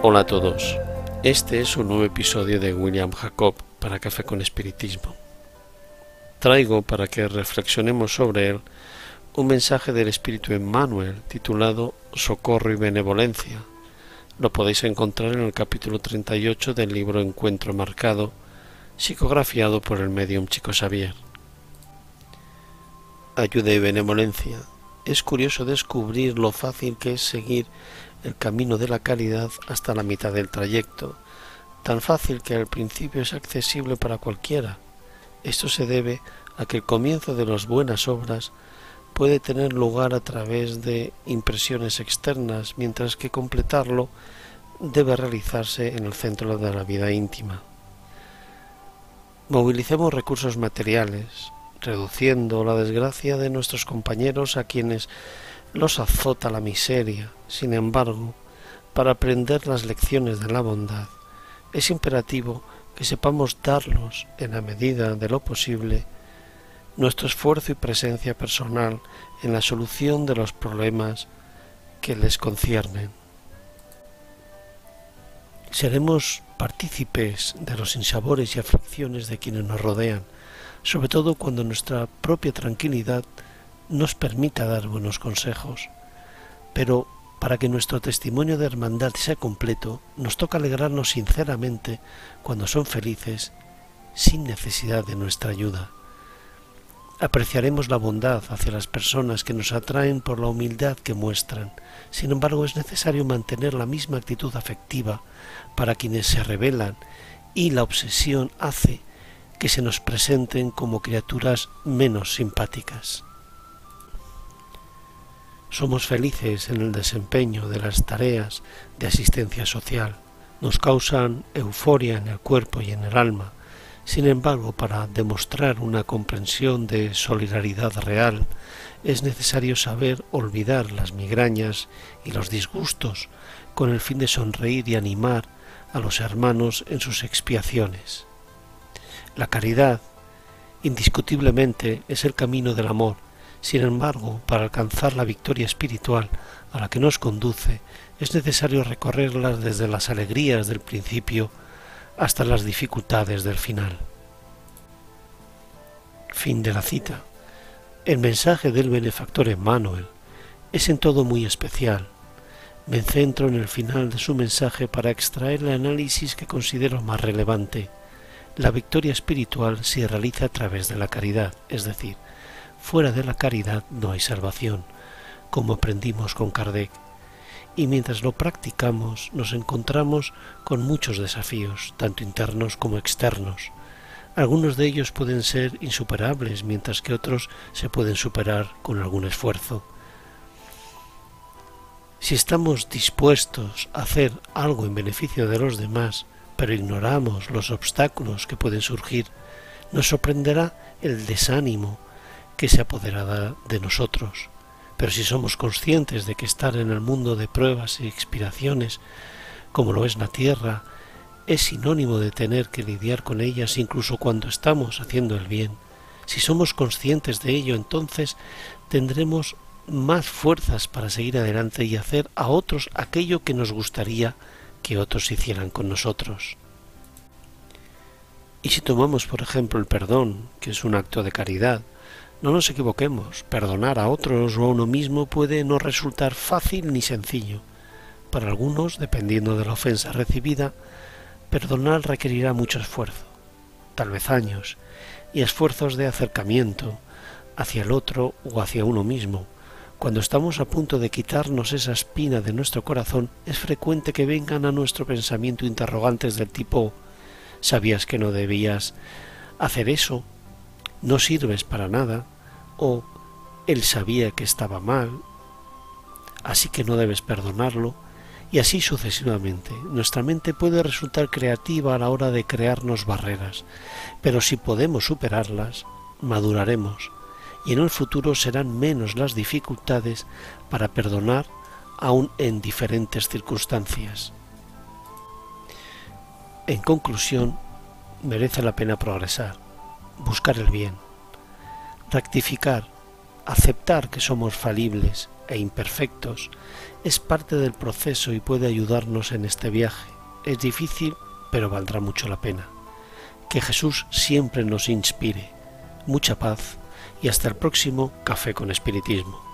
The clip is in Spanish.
Hola a todos, este es un nuevo episodio de William Jacob para Café con Espiritismo. Traigo para que reflexionemos sobre él un mensaje del Espíritu Emmanuel titulado Socorro y Benevolencia. Lo podéis encontrar en el capítulo 38 del libro Encuentro Marcado, psicografiado por el medium Chico Xavier. Ayuda y benevolencia. Es curioso descubrir lo fácil que es seguir el camino de la caridad hasta la mitad del trayecto, tan fácil que al principio es accesible para cualquiera. Esto se debe a que el comienzo de las buenas obras puede tener lugar a través de impresiones externas, mientras que completarlo debe realizarse en el centro de la vida íntima. Movilicemos recursos materiales, reduciendo la desgracia de nuestros compañeros a quienes los azota la miseria. Sin embargo, para aprender las lecciones de la bondad, es imperativo que sepamos darlos, en la medida de lo posible, nuestro esfuerzo y presencia personal en la solución de los problemas que les conciernen. Seremos partícipes de los insabores y aflicciones de quienes nos rodean, sobre todo cuando nuestra propia tranquilidad nos permita dar buenos consejos. Pero para que nuestro testimonio de hermandad sea completo, nos toca alegrarnos sinceramente cuando son felices, sin necesidad de nuestra ayuda. Apreciaremos la bondad hacia las personas que nos atraen por la humildad que muestran. Sin embargo, es necesario mantener la misma actitud afectiva para quienes se rebelan y la obsesión hace que se nos presenten como criaturas menos simpáticas. Somos felices en el desempeño de las tareas de asistencia social. Nos causan euforia en el cuerpo y en el alma. Sin embargo, para demostrar una comprensión de solidaridad real, es necesario saber olvidar las migrañas y los disgustos con el fin de sonreír y animar a los hermanos en sus expiaciones. La caridad, indiscutiblemente, es el camino del amor, sin embargo, para alcanzar la victoria espiritual a la que nos conduce, es necesario recorrerlas desde las alegrías del principio hasta las dificultades del final. Fin de la cita. El mensaje del benefactor Emmanuel es en todo muy especial. Me centro en el final de su mensaje para extraer el análisis que considero más relevante. La victoria espiritual se realiza a través de la caridad, es decir, Fuera de la caridad no hay salvación, como aprendimos con Kardec. Y mientras lo practicamos nos encontramos con muchos desafíos, tanto internos como externos. Algunos de ellos pueden ser insuperables, mientras que otros se pueden superar con algún esfuerzo. Si estamos dispuestos a hacer algo en beneficio de los demás, pero ignoramos los obstáculos que pueden surgir, nos sorprenderá el desánimo, que se apoderará de nosotros. Pero si somos conscientes de que estar en el mundo de pruebas y expiraciones, como lo es la tierra, es sinónimo de tener que lidiar con ellas incluso cuando estamos haciendo el bien, si somos conscientes de ello, entonces tendremos más fuerzas para seguir adelante y hacer a otros aquello que nos gustaría que otros hicieran con nosotros. Y si tomamos, por ejemplo, el perdón, que es un acto de caridad, no nos equivoquemos, perdonar a otros o a uno mismo puede no resultar fácil ni sencillo. Para algunos, dependiendo de la ofensa recibida, perdonar requerirá mucho esfuerzo, tal vez años, y esfuerzos de acercamiento hacia el otro o hacia uno mismo. Cuando estamos a punto de quitarnos esa espina de nuestro corazón, es frecuente que vengan a nuestro pensamiento interrogantes del tipo ¿Sabías que no debías hacer eso? No sirves para nada, o él sabía que estaba mal, así que no debes perdonarlo, y así sucesivamente. Nuestra mente puede resultar creativa a la hora de crearnos barreras, pero si podemos superarlas, maduraremos, y en el futuro serán menos las dificultades para perdonar aun en diferentes circunstancias. En conclusión, merece la pena progresar buscar el bien, rectificar, aceptar que somos falibles e imperfectos, es parte del proceso y puede ayudarnos en este viaje. Es difícil, pero valdrá mucho la pena. Que Jesús siempre nos inspire. Mucha paz y hasta el próximo Café con Espiritismo.